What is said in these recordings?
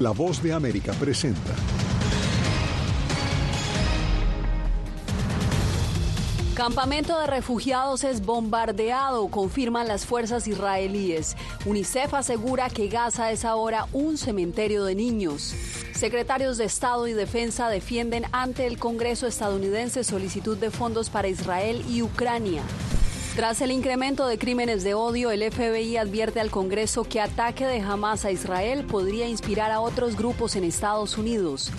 La voz de América presenta. Campamento de refugiados es bombardeado, confirman las fuerzas israelíes. UNICEF asegura que Gaza es ahora un cementerio de niños. Secretarios de Estado y Defensa defienden ante el Congreso estadounidense solicitud de fondos para Israel y Ucrania. Tras el incremento de crímenes de odio, el FBI advierte al Congreso que ataque de Hamas a Israel podría inspirar a otros grupos en Estados Unidos.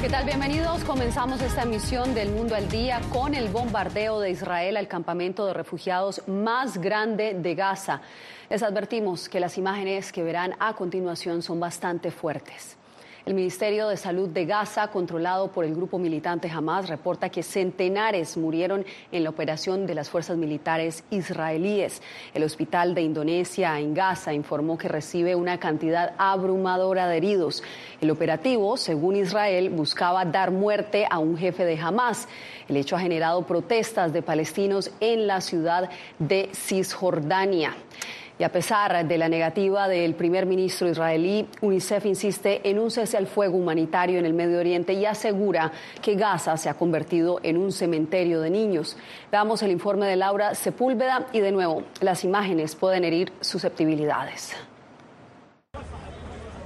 ¿Qué tal? Bienvenidos. Comenzamos esta emisión del Mundo al Día con el bombardeo de Israel al campamento de refugiados más grande de Gaza. Les advertimos que las imágenes que verán a continuación son bastante fuertes. El Ministerio de Salud de Gaza, controlado por el grupo militante Hamas, reporta que centenares murieron en la operación de las fuerzas militares israelíes. El Hospital de Indonesia en Gaza informó que recibe una cantidad abrumadora de heridos. El operativo, según Israel, buscaba dar muerte a un jefe de Hamas. El hecho ha generado protestas de palestinos en la ciudad de Cisjordania. Y a pesar de la negativa del primer ministro israelí, UNICEF insiste en un cese al fuego humanitario en el Medio Oriente y asegura que Gaza se ha convertido en un cementerio de niños. Veamos el informe de Laura Sepúlveda y de nuevo, las imágenes pueden herir susceptibilidades.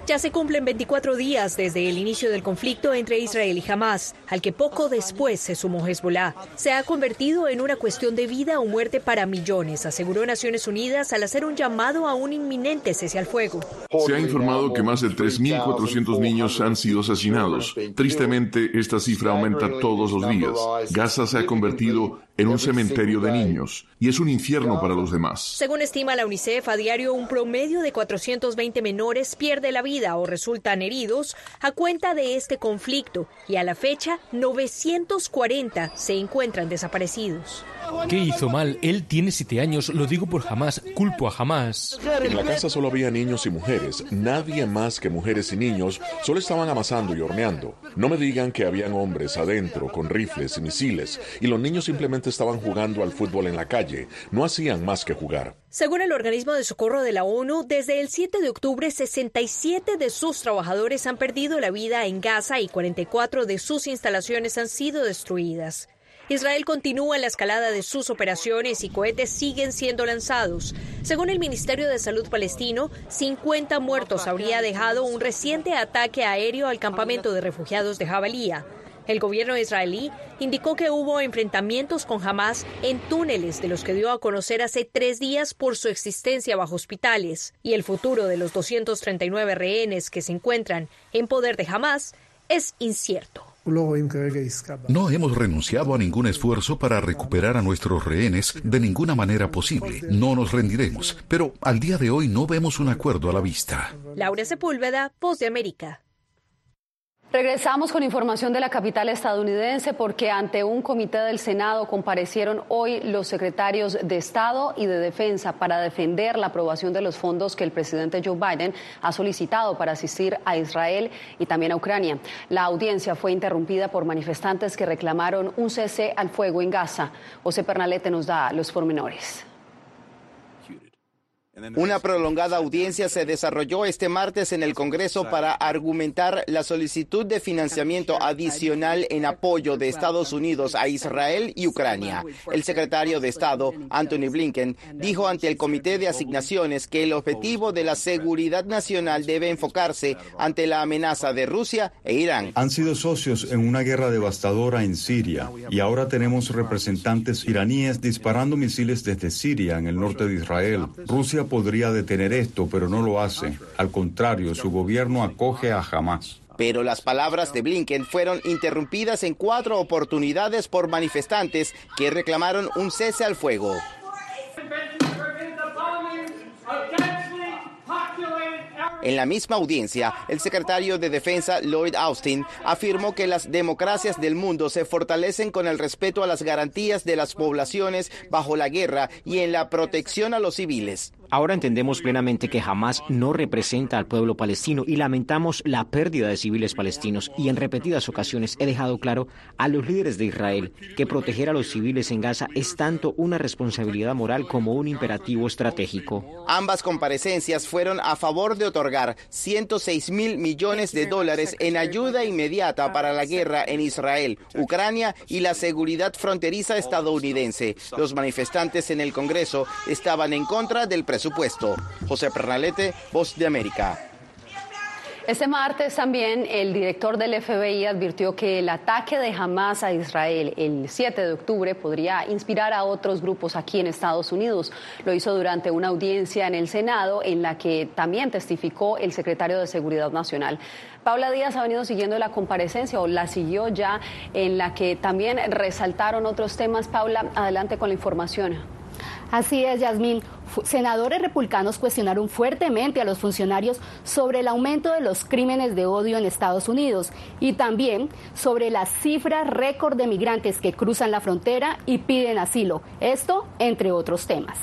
Ya se cumplen 24 días desde el inicio del conflicto entre Israel y Hamas, al que poco después se sumó Hezbollah. Se ha convertido en una cuestión de vida o muerte para millones, aseguró Naciones Unidas al hacer un llamado a un inminente cese al fuego. Se ha informado que más de 3.400 niños han sido asesinados. Tristemente, esta cifra aumenta todos los días. Gaza se ha convertido en un cementerio de niños y es un infierno para los demás. Según estima la UNICEF, a diario un promedio de 420 menores pierde la vida o resultan heridos a cuenta de este conflicto y a la fecha 940 se encuentran desaparecidos. ¿Qué hizo mal? Él tiene siete años, lo digo por jamás, culpo a jamás. En la casa solo había niños y mujeres, nadie más que mujeres y niños, solo estaban amasando y horneando. No me digan que habían hombres adentro con rifles y misiles y los niños simplemente estaban jugando al fútbol en la calle, no hacían más que jugar. Según el organismo de socorro de la ONU, desde el 7 de octubre 67 de sus trabajadores han perdido la vida en Gaza y 44 de sus instalaciones han sido destruidas. Israel continúa la escalada de sus operaciones y cohetes siguen siendo lanzados. Según el Ministerio de Salud palestino, 50 muertos habría dejado un reciente ataque aéreo al campamento de refugiados de Jabalía. El gobierno israelí indicó que hubo enfrentamientos con Hamas en túneles de los que dio a conocer hace tres días por su existencia bajo hospitales y el futuro de los 239 rehenes que se encuentran en poder de Hamas es incierto. No hemos renunciado a ningún esfuerzo para recuperar a nuestros rehenes de ninguna manera posible. No nos rendiremos, pero al día de hoy no vemos un acuerdo a la vista. Laura Sepúlveda, Voz de América. Regresamos con información de la capital estadounidense porque ante un comité del Senado comparecieron hoy los secretarios de Estado y de Defensa para defender la aprobación de los fondos que el presidente Joe Biden ha solicitado para asistir a Israel y también a Ucrania. La audiencia fue interrumpida por manifestantes que reclamaron un cese al fuego en Gaza. José Pernalete nos da los pormenores. Una prolongada audiencia se desarrolló este martes en el Congreso para argumentar la solicitud de financiamiento adicional en apoyo de Estados Unidos a Israel y Ucrania. El secretario de Estado, Anthony Blinken, dijo ante el Comité de Asignaciones que el objetivo de la seguridad nacional debe enfocarse ante la amenaza de Rusia e Irán. Han sido socios en una guerra devastadora en Siria y ahora tenemos representantes iraníes disparando misiles desde Siria en el norte de Israel. Rusia podría detener esto, pero no lo hace. Al contrario, su gobierno acoge a Hamas. Pero las palabras de Blinken fueron interrumpidas en cuatro oportunidades por manifestantes que reclamaron un cese al fuego. En la misma audiencia, el secretario de Defensa Lloyd Austin afirmó que las democracias del mundo se fortalecen con el respeto a las garantías de las poblaciones bajo la guerra y en la protección a los civiles. Ahora entendemos plenamente que jamás no representa al pueblo palestino y lamentamos la pérdida de civiles palestinos y en repetidas ocasiones he dejado claro a los líderes de Israel que proteger a los civiles en Gaza es tanto una responsabilidad moral como un imperativo estratégico. Ambas comparecencias fueron a favor de otorgar 106 mil millones de dólares en ayuda inmediata para la guerra en Israel, Ucrania y la seguridad fronteriza estadounidense. Los manifestantes en el Congreso estaban en contra del presupuesto. José Pernalete, Voz de América. Este martes también el director del FBI advirtió que el ataque de Hamas a Israel el 7 de octubre podría inspirar a otros grupos aquí en Estados Unidos. Lo hizo durante una audiencia en el Senado en la que también testificó el secretario de Seguridad Nacional. Paula Díaz ha venido siguiendo la comparecencia o la siguió ya en la que también resaltaron otros temas. Paula, adelante con la información. Así es, Yasmín. Senadores republicanos cuestionaron fuertemente a los funcionarios sobre el aumento de los crímenes de odio en Estados Unidos y también sobre la cifra récord de migrantes que cruzan la frontera y piden asilo. Esto entre otros temas.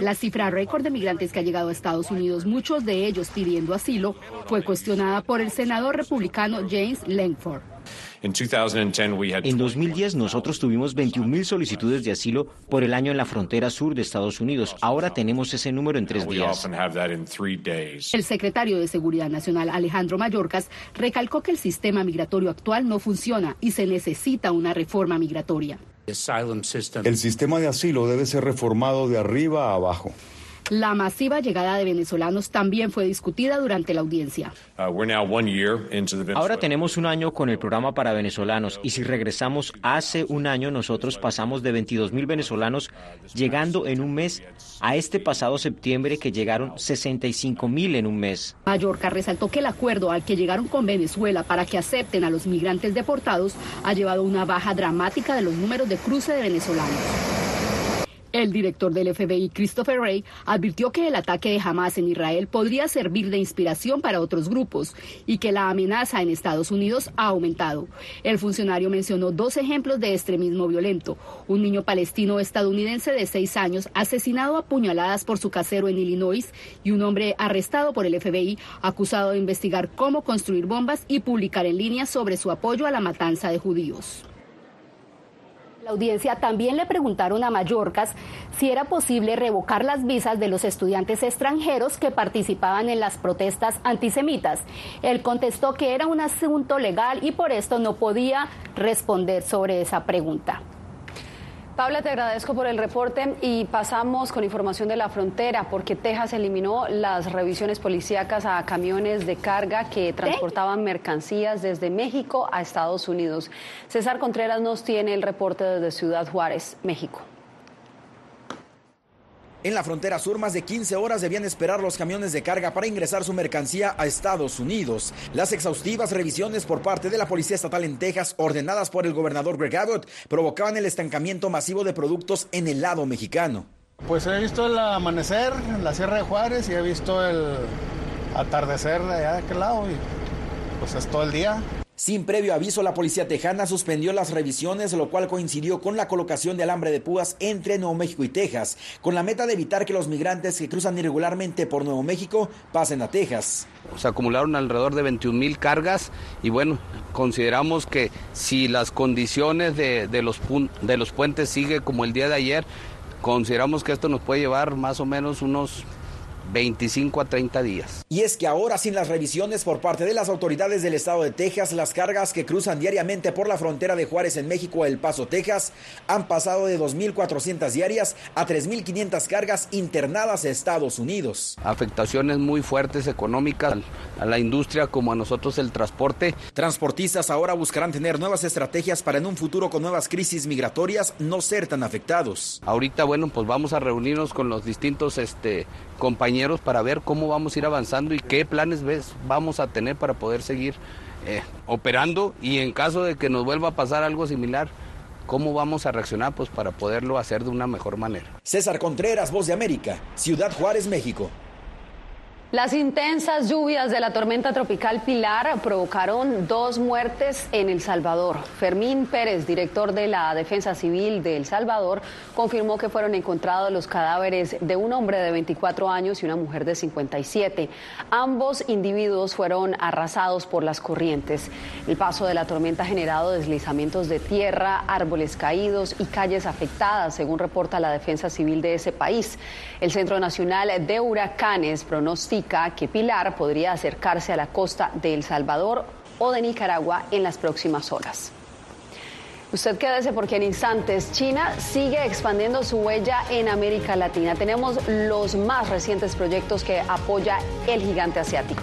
La cifra récord de migrantes que ha llegado a Estados Unidos, muchos de ellos pidiendo asilo, fue cuestionada por el senador republicano James Langford. En 2010 nosotros tuvimos 21.000 solicitudes de asilo por el año en la frontera sur de Estados Unidos. Ahora tenemos ese número en tres días. El secretario de Seguridad Nacional, Alejandro Mayorkas, recalcó que el sistema migratorio actual no funciona y se necesita una reforma migratoria. El sistema de asilo debe ser reformado de arriba a abajo. La masiva llegada de venezolanos también fue discutida durante la audiencia. Uh, Ahora tenemos un año con el programa para venezolanos y si regresamos hace un año nosotros pasamos de 22 mil venezolanos llegando en un mes a este pasado septiembre que llegaron 65 mil en un mes. Mallorca resaltó que el acuerdo al que llegaron con Venezuela para que acepten a los migrantes deportados ha llevado a una baja dramática de los números de cruce de venezolanos. El director del FBI, Christopher Wray, advirtió que el ataque de Hamas en Israel podría servir de inspiración para otros grupos y que la amenaza en Estados Unidos ha aumentado. El funcionario mencionó dos ejemplos de extremismo violento. Un niño palestino estadounidense de seis años asesinado a puñaladas por su casero en Illinois y un hombre arrestado por el FBI acusado de investigar cómo construir bombas y publicar en línea sobre su apoyo a la matanza de judíos. La audiencia también le preguntaron a Mallorcas si era posible revocar las visas de los estudiantes extranjeros que participaban en las protestas antisemitas. Él contestó que era un asunto legal y por esto no podía responder sobre esa pregunta. Paula, te agradezco por el reporte y pasamos con información de la frontera porque Texas eliminó las revisiones policíacas a camiones de carga que transportaban mercancías desde México a Estados Unidos. César Contreras nos tiene el reporte desde Ciudad Juárez, México. En la frontera sur, más de 15 horas debían esperar los camiones de carga para ingresar su mercancía a Estados Unidos. Las exhaustivas revisiones por parte de la Policía Estatal en Texas, ordenadas por el gobernador Greg Abbott, provocaban el estancamiento masivo de productos en el lado mexicano. Pues he visto el amanecer en la Sierra de Juárez y he visto el atardecer de allá de aquel lado y pues es todo el día. Sin previo aviso, la policía tejana suspendió las revisiones, lo cual coincidió con la colocación de alambre de púas entre Nuevo México y Texas, con la meta de evitar que los migrantes que cruzan irregularmente por Nuevo México pasen a Texas. Se acumularon alrededor de 21 mil cargas y bueno, consideramos que si las condiciones de, los, de los puentes sigue como el día de ayer, consideramos que esto nos puede llevar más o menos unos 25 a 30 días. Y es que ahora sin las revisiones por parte de las autoridades del estado de Texas, las cargas que cruzan diariamente por la frontera de Juárez en México a El Paso, Texas, han pasado de 2.400 diarias a 3.500 cargas internadas a Estados Unidos. Afectaciones muy fuertes económicas a la industria como a nosotros el transporte. Transportistas ahora buscarán tener nuevas estrategias para en un futuro con nuevas crisis migratorias no ser tan afectados. Ahorita, bueno, pues vamos a reunirnos con los distintos este, compañeros para ver cómo vamos a ir avanzando y qué planes ves, vamos a tener para poder seguir eh, operando y en caso de que nos vuelva a pasar algo similar, cómo vamos a reaccionar pues para poderlo hacer de una mejor manera. César Contreras, Voz de América, Ciudad Juárez, México. Las intensas lluvias de la tormenta tropical Pilar provocaron dos muertes en El Salvador. Fermín Pérez, director de la Defensa Civil de El Salvador, confirmó que fueron encontrados los cadáveres de un hombre de 24 años y una mujer de 57. Ambos individuos fueron arrasados por las corrientes. El paso de la tormenta ha generado deslizamientos de tierra, árboles caídos y calles afectadas, según reporta la Defensa Civil de ese país. El Centro Nacional de Huracanes pronostica que Pilar podría acercarse a la costa de El Salvador o de Nicaragua en las próximas horas. Usted quédese porque en instantes China sigue expandiendo su huella en América Latina. Tenemos los más recientes proyectos que apoya el gigante asiático.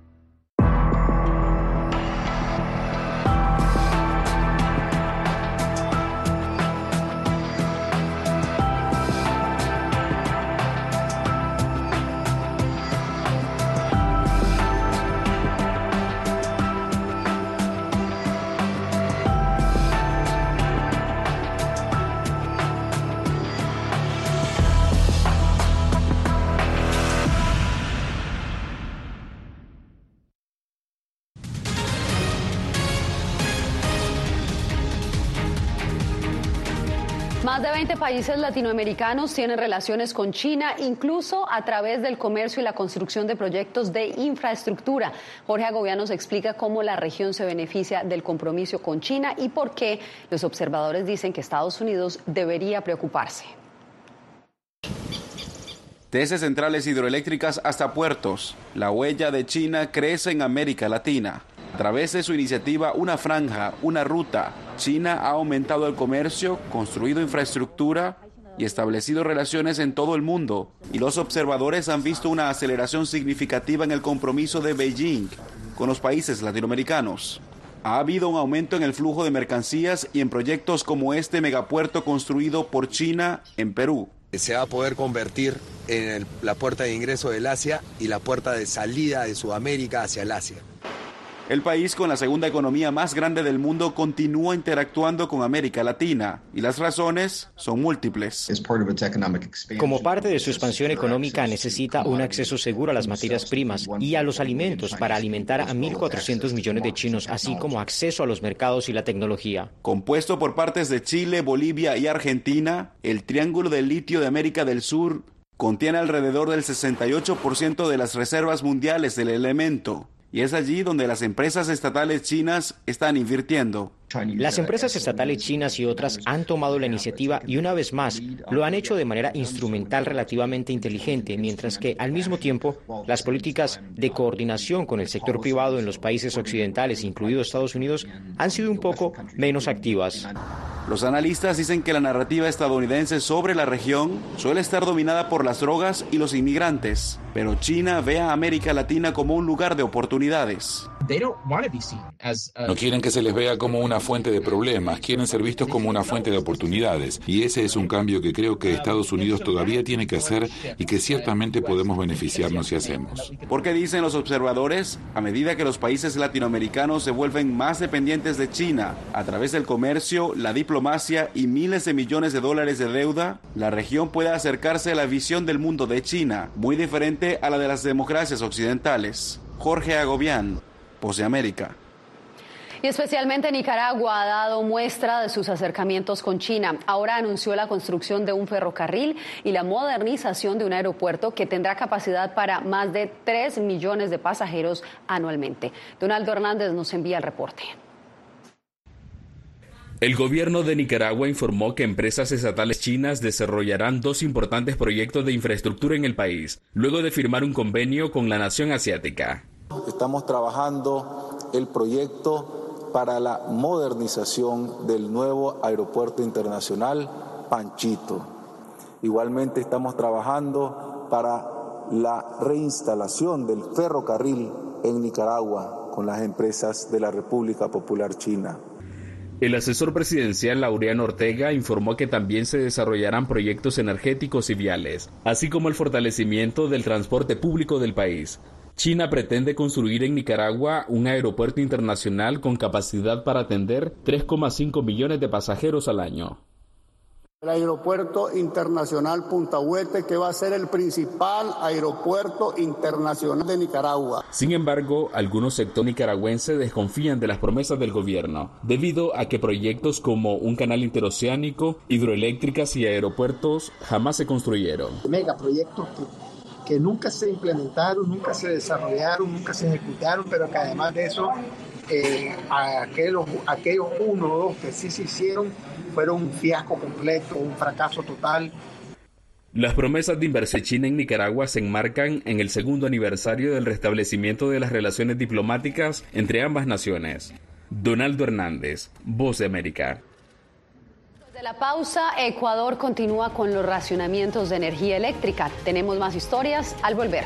20 países latinoamericanos tienen relaciones con China, incluso a través del comercio y la construcción de proyectos de infraestructura. Jorge Agobiano nos explica cómo la región se beneficia del compromiso con China y por qué los observadores dicen que Estados Unidos debería preocuparse. Desde centrales hidroeléctricas hasta puertos, la huella de China crece en América Latina. A través de su iniciativa Una Franja, una Ruta, China ha aumentado el comercio, construido infraestructura y establecido relaciones en todo el mundo. Y los observadores han visto una aceleración significativa en el compromiso de Beijing con los países latinoamericanos. Ha habido un aumento en el flujo de mercancías y en proyectos como este megapuerto construido por China en Perú. Se va a poder convertir en la puerta de ingreso del Asia y la puerta de salida de Sudamérica hacia el Asia. El país con la segunda economía más grande del mundo continúa interactuando con América Latina y las razones son múltiples. Como parte de su expansión económica necesita un acceso seguro a las materias primas y a los alimentos para alimentar a 1.400 millones de chinos, así como acceso a los mercados y la tecnología. Compuesto por partes de Chile, Bolivia y Argentina, el Triángulo del Litio de América del Sur contiene alrededor del 68% de las reservas mundiales del elemento y es allí donde las empresas estatales chinas están invirtiendo. Las empresas estatales chinas y otras han tomado la iniciativa y una vez más lo han hecho de manera instrumental relativamente inteligente, mientras que al mismo tiempo las políticas de coordinación con el sector privado en los países occidentales, incluido Estados Unidos, han sido un poco menos activas. Los analistas dicen que la narrativa estadounidense sobre la región suele estar dominada por las drogas y los inmigrantes, pero China ve a América Latina como un lugar de oportunidades. No quieren que se les vea como una fuente de problemas, quieren ser vistos como una fuente de oportunidades. Y ese es un cambio que creo que Estados Unidos todavía tiene que hacer y que ciertamente podemos beneficiarnos si hacemos. Porque dicen los observadores, a medida que los países latinoamericanos se vuelven más dependientes de China a través del comercio, la diplomacia y miles de millones de dólares de deuda, la región puede acercarse a la visión del mundo de China, muy diferente a la de las democracias occidentales. Jorge Agobián, Pose América. Y especialmente Nicaragua ha dado muestra de sus acercamientos con China. Ahora anunció la construcción de un ferrocarril y la modernización de un aeropuerto que tendrá capacidad para más de 3 millones de pasajeros anualmente. Donaldo Hernández nos envía el reporte. El gobierno de Nicaragua informó que empresas estatales chinas desarrollarán dos importantes proyectos de infraestructura en el país, luego de firmar un convenio con la nación asiática. Estamos trabajando el proyecto para la modernización del nuevo aeropuerto internacional Panchito. Igualmente estamos trabajando para la reinstalación del ferrocarril en Nicaragua con las empresas de la República Popular China. El asesor presidencial Laureano Ortega informó que también se desarrollarán proyectos energéticos y viales, así como el fortalecimiento del transporte público del país. China pretende construir en Nicaragua un aeropuerto internacional con capacidad para atender 3,5 millones de pasajeros al año. El aeropuerto internacional Punta Huete, que va a ser el principal aeropuerto internacional de Nicaragua. Sin embargo, algunos sectores nicaragüenses desconfían de las promesas del gobierno, debido a que proyectos como un canal interoceánico, hidroeléctricas y aeropuertos jamás se construyeron. Megaproyectos que nunca se implementaron, nunca se desarrollaron, nunca se ejecutaron, pero que además de eso, eh, aquellos, aquellos uno o dos que sí se hicieron fueron un fiasco completo, un fracaso total. Las promesas de inversión china en Nicaragua se enmarcan en el segundo aniversario del restablecimiento de las relaciones diplomáticas entre ambas naciones. Donaldo Hernández, Voz de América la pausa, Ecuador continúa con los racionamientos de energía eléctrica. Tenemos más historias al volver.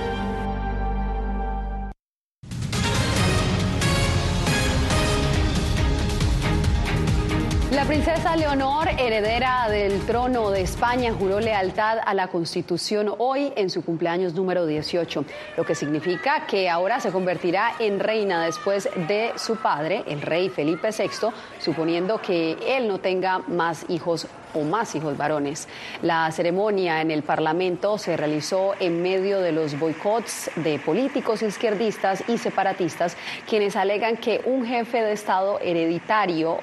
La princesa Leonor, heredera del trono de España, juró lealtad a la Constitución hoy en su cumpleaños número 18, lo que significa que ahora se convertirá en reina después de su padre, el rey Felipe VI, suponiendo que él no tenga más hijos o más hijos varones. La ceremonia en el Parlamento se realizó en medio de los boicots de políticos izquierdistas y separatistas, quienes alegan que un jefe de Estado hereditario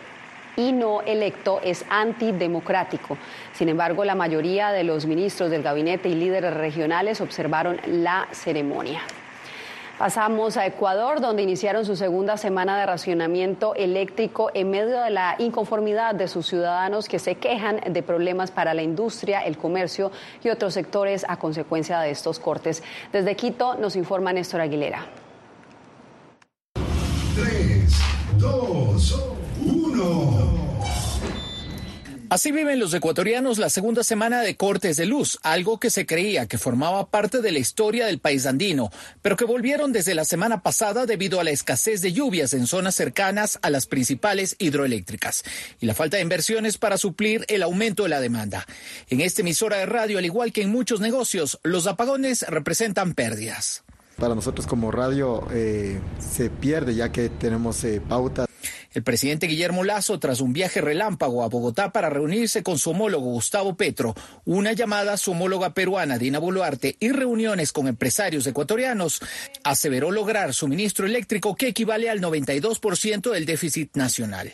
y no electo es antidemocrático. Sin embargo, la mayoría de los ministros del gabinete y líderes regionales observaron la ceremonia. Pasamos a Ecuador, donde iniciaron su segunda semana de racionamiento eléctrico en medio de la inconformidad de sus ciudadanos que se quejan de problemas para la industria, el comercio y otros sectores a consecuencia de estos cortes. Desde Quito nos informa Néstor Aguilera. Tres, dos, Así viven los ecuatorianos la segunda semana de cortes de luz, algo que se creía que formaba parte de la historia del país andino, pero que volvieron desde la semana pasada debido a la escasez de lluvias en zonas cercanas a las principales hidroeléctricas y la falta de inversiones para suplir el aumento de la demanda. En esta emisora de radio, al igual que en muchos negocios, los apagones representan pérdidas. Para nosotros como radio eh, se pierde ya que tenemos eh, pauta el presidente Guillermo Lazo, tras un viaje relámpago a Bogotá para reunirse con su homólogo Gustavo Petro, una llamada a su homóloga peruana Dina Boluarte y reuniones con empresarios ecuatorianos, aseveró lograr suministro eléctrico que equivale al 92% del déficit nacional.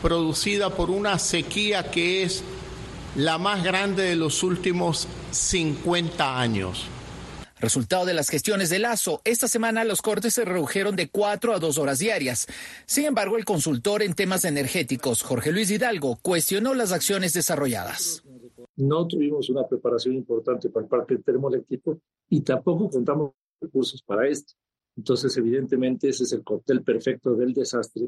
Producida por una sequía que es la más grande de los últimos 50 años. Resultado de las gestiones de Lazo, esta semana los cortes se redujeron de cuatro a dos horas diarias. Sin embargo, el consultor en temas energéticos, Jorge Luis Hidalgo, cuestionó las acciones desarrolladas. No tuvimos una preparación importante por parte del termoeléctrico y tampoco contamos recursos para esto. Entonces, evidentemente, ese es el cóctel perfecto del desastre.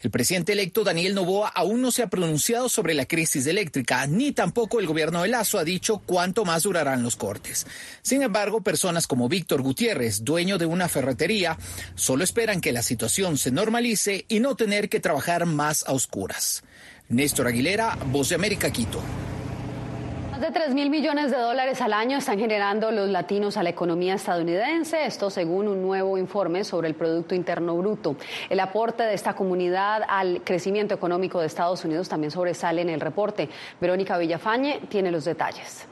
El presidente electo Daniel Novoa aún no se ha pronunciado sobre la crisis eléctrica, ni tampoco el gobierno de Lazo ha dicho cuánto más durarán los cortes. Sin embargo, personas como Víctor Gutiérrez, dueño de una ferretería, solo esperan que la situación se normalice y no tener que trabajar más a oscuras. Néstor Aguilera, Voz de América, Quito. Más de 3 mil millones de dólares al año están generando los latinos a la economía estadounidense, esto según un nuevo informe sobre el Producto Interno Bruto. El aporte de esta comunidad al crecimiento económico de Estados Unidos también sobresale en el reporte. Verónica Villafañe tiene los detalles.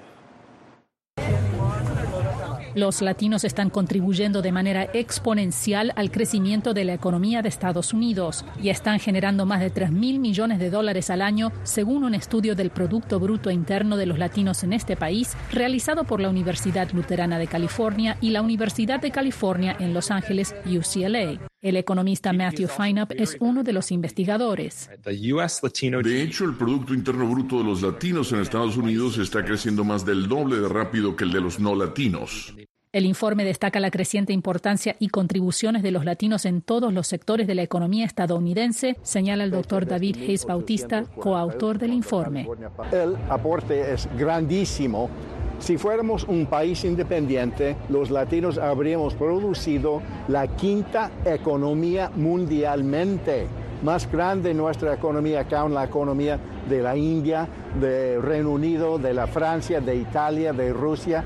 Los latinos están contribuyendo de manera exponencial al crecimiento de la economía de Estados Unidos y están generando más de 3 mil millones de dólares al año, según un estudio del Producto Bruto Interno de los latinos en este país, realizado por la Universidad Luterana de California y la Universidad de California en Los Ángeles, UCLA. El economista Matthew Feinup es uno de los investigadores. De hecho, el Producto Interno Bruto de los latinos en Estados Unidos está creciendo más del doble de rápido que el de los no latinos. El informe destaca la creciente importancia y contribuciones de los latinos en todos los sectores de la economía estadounidense, señala el doctor David Hayes Bautista, coautor del informe. El aporte es grandísimo. Si fuéramos un país independiente, los latinos habríamos producido la quinta economía mundialmente más grande nuestra economía aún la economía de la India, de Reino Unido, de la Francia, de Italia, de Rusia.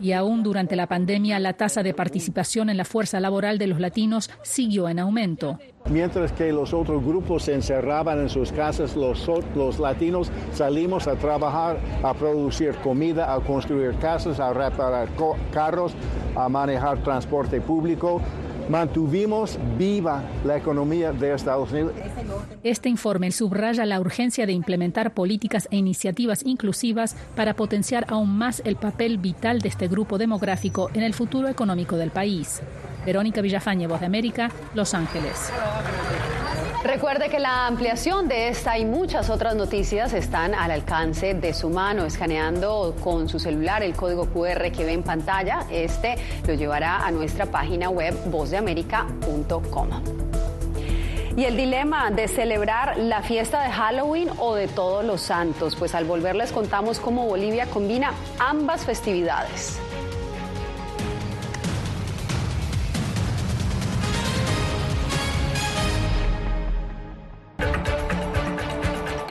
Y aún durante la pandemia, la tasa de participación en la fuerza laboral de los latinos siguió en aumento. Mientras que los otros grupos se encerraban en sus casas, los, los latinos salimos a trabajar, a producir comida, a construir casas, a reparar carros, a manejar transporte público, mantuvimos viva la economía de Estados Unidos. Este informe subraya la urgencia de implementar políticas e iniciativas inclusivas para potenciar aún más el papel vital de este grupo demográfico en el futuro económico del país. Verónica Villafañe, Voz de América, Los Ángeles. Recuerde que la ampliación de esta y muchas otras noticias están al alcance de su mano, escaneando con su celular el código QR que ve en pantalla. Este lo llevará a nuestra página web vozdeamerica.com. Y el dilema de celebrar la fiesta de Halloween o de todos los santos, pues al volver les contamos cómo Bolivia combina ambas festividades.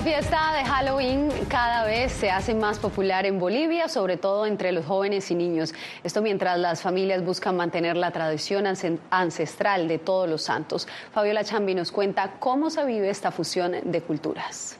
La fiesta de Halloween cada vez se hace más popular en Bolivia, sobre todo entre los jóvenes y niños. Esto mientras las familias buscan mantener la tradición ancestral de todos los santos. Fabiola Chambi nos cuenta cómo se vive esta fusión de culturas.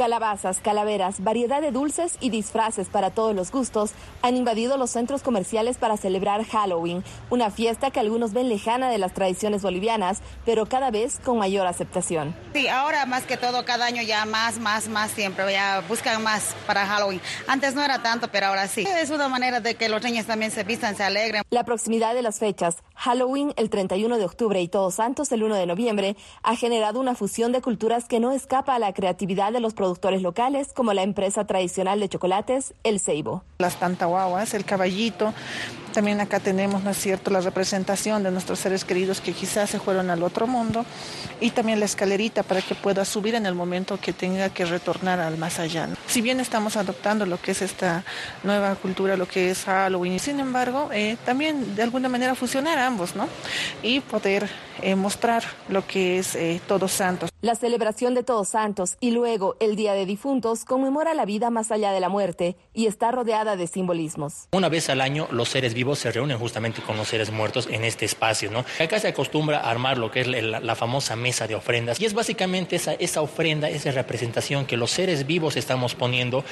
Calabazas, calaveras, variedad de dulces y disfraces para todos los gustos han invadido los centros comerciales para celebrar Halloween, una fiesta que algunos ven lejana de las tradiciones bolivianas, pero cada vez con mayor aceptación. Sí, ahora más que todo, cada año ya más, más, más siempre, ya buscan más para Halloween. Antes no era tanto, pero ahora sí. Es una manera de que los niños también se vistan, se alegren. La proximidad de las fechas, Halloween el 31 de octubre y Todos Santos el 1 de noviembre, ha generado una fusión de culturas que no escapa a la creatividad de los productores locales como la empresa tradicional de chocolates El Ceibo. Las tantahuahuas, el caballito, también acá tenemos, ¿no es cierto?, la representación de nuestros seres queridos que quizás se fueron al otro mundo y también la escalerita para que pueda subir en el momento que tenga que retornar al más allá. Si bien estamos adoptando lo que es esta nueva cultura, lo que es Halloween, sin embargo, eh, también de alguna manera fusionar ambos, ¿no? Y poder eh, mostrar lo que es eh, Todos Santos. La celebración de Todos Santos y luego el Día de Difuntos conmemora la vida más allá de la muerte y está rodeada de simbolismos. Una vez al año los seres vivos se reúnen justamente con los seres muertos en este espacio, ¿no? Acá se acostumbra a armar lo que es la, la famosa mesa de ofrendas y es básicamente esa, esa ofrenda, esa representación que los seres vivos estamos poniendo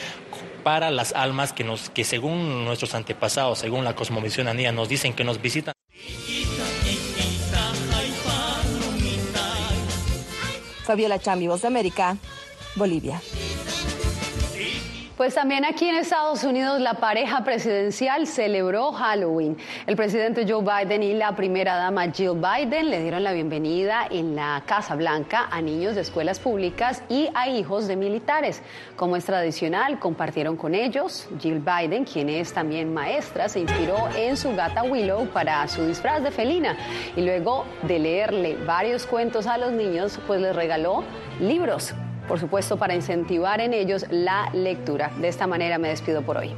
para las almas que nos que según nuestros antepasados, según la cosmovisión andina nos dicen que nos visitan. Fabiola Chambi, Voz de América, Bolivia. Pues también aquí en Estados Unidos la pareja presidencial celebró Halloween. El presidente Joe Biden y la primera dama Jill Biden le dieron la bienvenida en la Casa Blanca a niños de escuelas públicas y a hijos de militares. Como es tradicional, compartieron con ellos. Jill Biden, quien es también maestra, se inspiró en su gata Willow para su disfraz de felina y luego de leerle varios cuentos a los niños, pues les regaló libros por supuesto, para incentivar en ellos la lectura. De esta manera me despido por hoy.